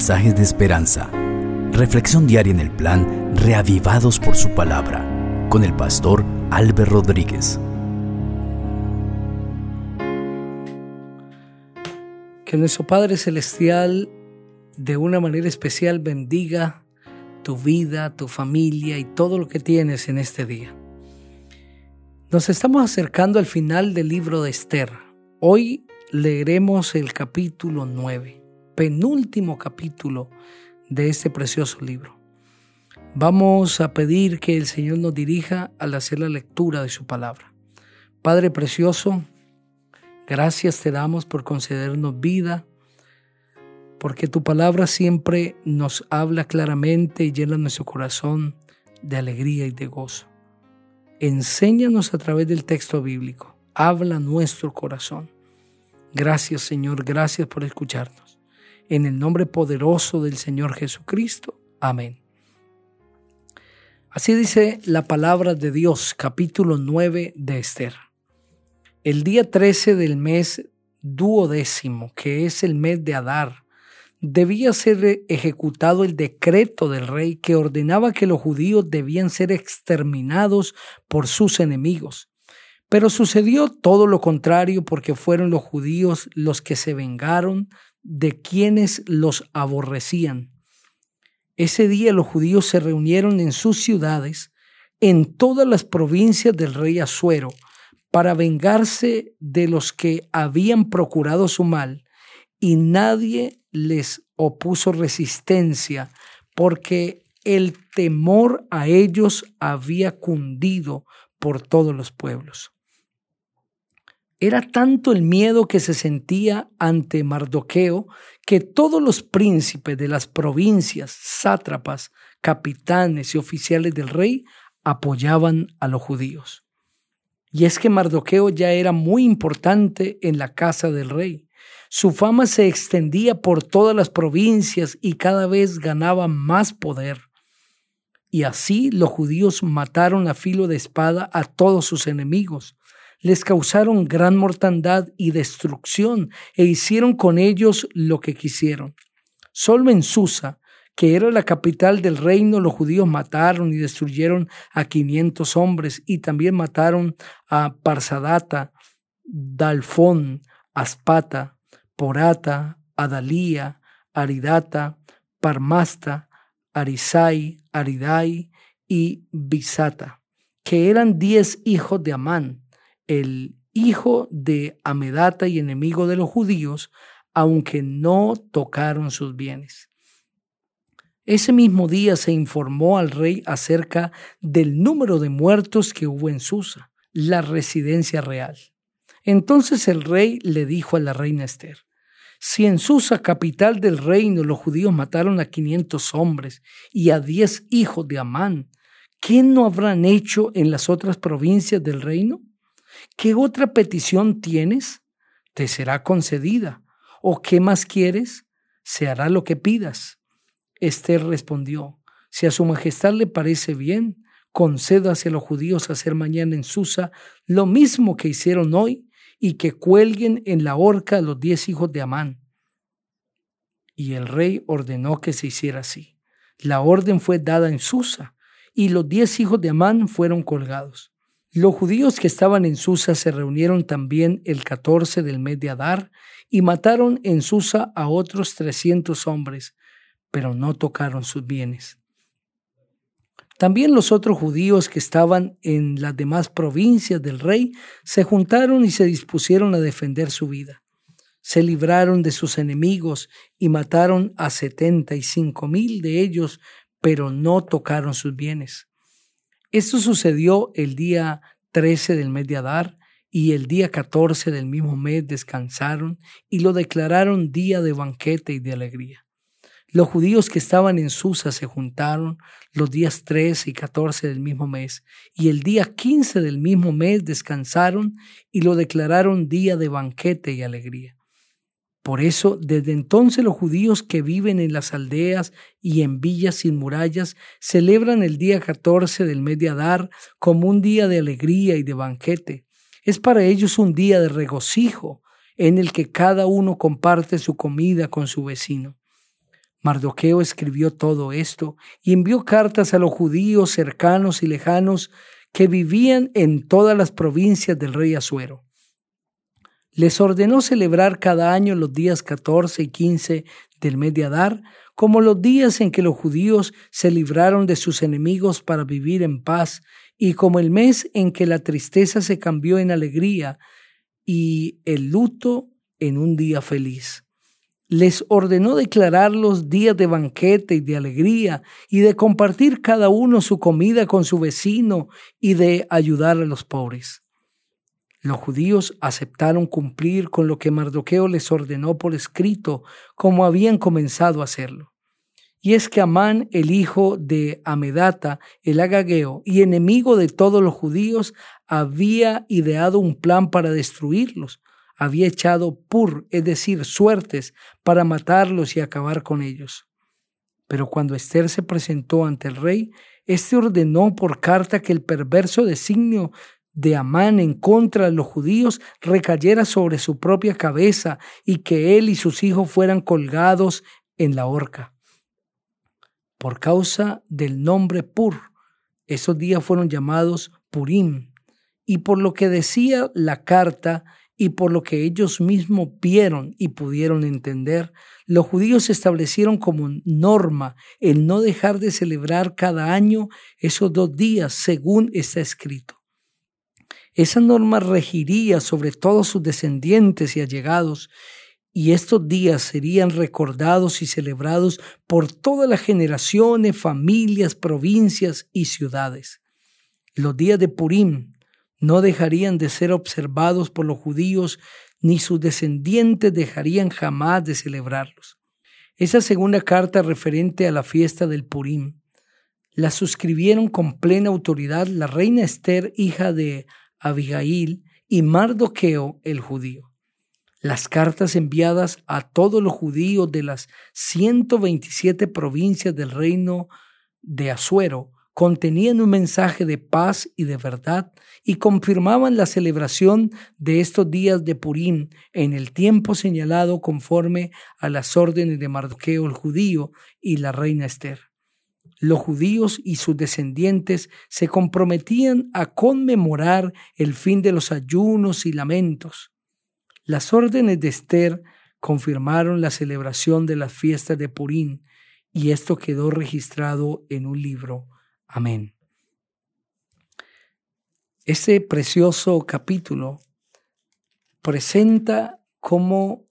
mensajes de esperanza. Reflexión diaria en el plan Reavivados por su palabra con el pastor Álvaro Rodríguez. Que nuestro Padre Celestial de una manera especial bendiga tu vida, tu familia y todo lo que tienes en este día. Nos estamos acercando al final del libro de Esther. Hoy leeremos el capítulo 9 penúltimo capítulo de este precioso libro. Vamos a pedir que el Señor nos dirija al hacer la lectura de su palabra. Padre precioso, gracias te damos por concedernos vida, porque tu palabra siempre nos habla claramente y llena nuestro corazón de alegría y de gozo. Enséñanos a través del texto bíblico, habla nuestro corazón. Gracias Señor, gracias por escucharnos. En el nombre poderoso del Señor Jesucristo. Amén. Así dice la palabra de Dios, capítulo 9 de Esther. El día 13 del mes duodécimo, que es el mes de Adar, debía ser ejecutado el decreto del rey que ordenaba que los judíos debían ser exterminados por sus enemigos. Pero sucedió todo lo contrario porque fueron los judíos los que se vengaron de quienes los aborrecían. Ese día los judíos se reunieron en sus ciudades, en todas las provincias del rey Asuero, para vengarse de los que habían procurado su mal, y nadie les opuso resistencia, porque el temor a ellos había cundido por todos los pueblos. Era tanto el miedo que se sentía ante Mardoqueo que todos los príncipes de las provincias, sátrapas, capitanes y oficiales del rey apoyaban a los judíos. Y es que Mardoqueo ya era muy importante en la casa del rey. Su fama se extendía por todas las provincias y cada vez ganaba más poder. Y así los judíos mataron a filo de espada a todos sus enemigos, les causaron gran mortandad y destrucción e hicieron con ellos lo que quisieron. Solo en Susa, que era la capital del reino, los judíos mataron y destruyeron a quinientos hombres y también mataron a Parsadata, Dalfón, Aspata, Porata, Adalía, Aridata, Parmasta, Arisai, Aridai y Bisata, que eran diez hijos de Amán el hijo de Amedata y enemigo de los judíos, aunque no tocaron sus bienes. Ese mismo día se informó al rey acerca del número de muertos que hubo en Susa, la residencia real. Entonces el rey le dijo a la reina Esther, si en Susa, capital del reino, los judíos mataron a quinientos hombres y a diez hijos de Amán, ¿qué no habrán hecho en las otras provincias del reino? ¿Qué otra petición tienes? Te será concedida. ¿O qué más quieres? Se hará lo que pidas. Esther respondió, si a su majestad le parece bien, concédase a los judíos hacer mañana en Susa lo mismo que hicieron hoy y que cuelguen en la horca a los diez hijos de Amán. Y el rey ordenó que se hiciera así. La orden fue dada en Susa y los diez hijos de Amán fueron colgados. Los judíos que estaban en Susa se reunieron también el 14 del mes de Adar y mataron en Susa a otros 300 hombres, pero no tocaron sus bienes. También los otros judíos que estaban en las demás provincias del rey se juntaron y se dispusieron a defender su vida. Se libraron de sus enemigos y mataron a setenta y cinco mil de ellos, pero no tocaron sus bienes. Esto sucedió el día 13 del mes de Adar y el día 14 del mismo mes descansaron y lo declararon día de banquete y de alegría. Los judíos que estaban en Susa se juntaron los días 13 y 14 del mismo mes, y el día 15 del mismo mes descansaron y lo declararon día de banquete y alegría. Por eso, desde entonces los judíos que viven en las aldeas y en villas sin murallas celebran el día 14 del mes de Adar como un día de alegría y de banquete. Es para ellos un día de regocijo en el que cada uno comparte su comida con su vecino. Mardoqueo escribió todo esto y envió cartas a los judíos cercanos y lejanos que vivían en todas las provincias del rey Asuero. Les ordenó celebrar cada año los días 14 y 15 del mes de Adar, como los días en que los judíos se libraron de sus enemigos para vivir en paz, y como el mes en que la tristeza se cambió en alegría y el luto en un día feliz les ordenó declarar los días de banquete y de alegría y de compartir cada uno su comida con su vecino y de ayudar a los pobres. Los judíos aceptaron cumplir con lo que Mardoqueo les ordenó por escrito, como habían comenzado a hacerlo. Y es que Amán, el hijo de Amedata, el agageo, y enemigo de todos los judíos, había ideado un plan para destruirlos, había echado pur, es decir, suertes, para matarlos y acabar con ellos. Pero cuando Esther se presentó ante el rey, éste ordenó por carta que el perverso designio de Amán en contra de los judíos recayera sobre su propia cabeza y que él y sus hijos fueran colgados en la horca. Por causa del nombre Pur, esos días fueron llamados Purim, y por lo que decía la carta, y por lo que ellos mismos vieron y pudieron entender, los judíos establecieron como norma el no dejar de celebrar cada año esos dos días según está escrito. Esa norma regiría sobre todos sus descendientes y allegados, y estos días serían recordados y celebrados por todas las generaciones, familias, provincias y ciudades. Los días de Purim, no dejarían de ser observados por los judíos, ni sus descendientes dejarían jamás de celebrarlos. Esa segunda carta referente a la fiesta del Purim la suscribieron con plena autoridad la reina Esther, hija de Abigail, y Mardoqueo el judío. Las cartas enviadas a todos los judíos de las 127 provincias del reino de Asuero contenían un mensaje de paz y de verdad y confirmaban la celebración de estos días de Purim en el tiempo señalado conforme a las órdenes de Mardoqueo el judío y la reina Esther. Los judíos y sus descendientes se comprometían a conmemorar el fin de los ayunos y lamentos. Las órdenes de Esther confirmaron la celebración de las fiestas de Purim y esto quedó registrado en un libro Amén. Este precioso capítulo presenta cómo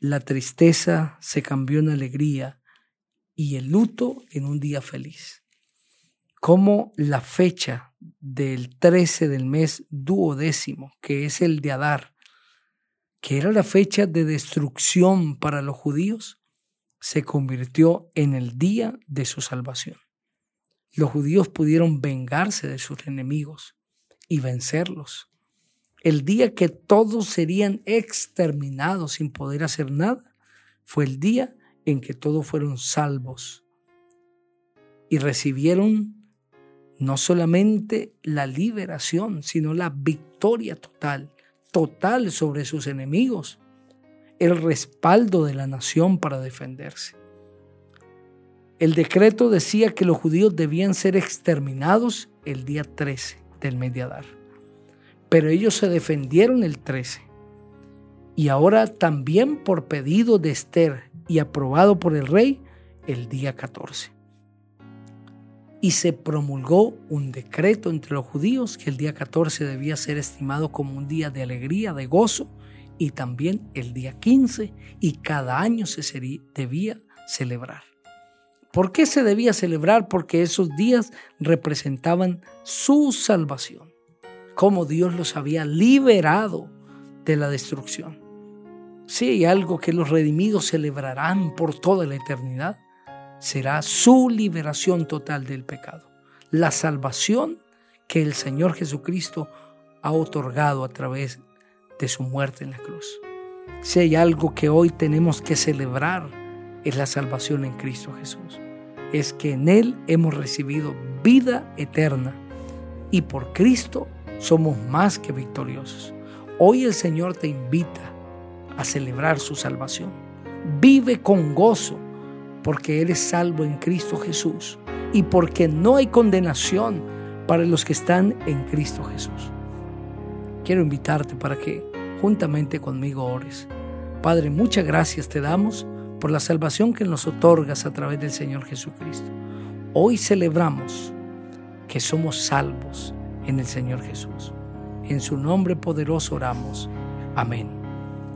la tristeza se cambió en alegría y el luto en un día feliz. Cómo la fecha del 13 del mes duodécimo, que es el de Adar, que era la fecha de destrucción para los judíos, se convirtió en el día de su salvación los judíos pudieron vengarse de sus enemigos y vencerlos. El día que todos serían exterminados sin poder hacer nada fue el día en que todos fueron salvos y recibieron no solamente la liberación, sino la victoria total, total sobre sus enemigos, el respaldo de la nación para defenderse. El decreto decía que los judíos debían ser exterminados el día 13 del mes de Adar. Pero ellos se defendieron el 13. Y ahora también por pedido de Esther y aprobado por el rey el día 14. Y se promulgó un decreto entre los judíos que el día 14 debía ser estimado como un día de alegría, de gozo, y también el día 15, y cada año se debía celebrar. ¿Por qué se debía celebrar? Porque esos días representaban su salvación, como Dios los había liberado de la destrucción. Si hay algo que los redimidos celebrarán por toda la eternidad, será su liberación total del pecado, la salvación que el Señor Jesucristo ha otorgado a través de su muerte en la cruz. Si hay algo que hoy tenemos que celebrar, es la salvación en Cristo Jesús es que en Él hemos recibido vida eterna y por Cristo somos más que victoriosos. Hoy el Señor te invita a celebrar su salvación. Vive con gozo porque eres salvo en Cristo Jesús y porque no hay condenación para los que están en Cristo Jesús. Quiero invitarte para que juntamente conmigo ores. Padre, muchas gracias te damos por la salvación que nos otorgas a través del Señor Jesucristo. Hoy celebramos que somos salvos en el Señor Jesús. En su nombre poderoso oramos. Amén.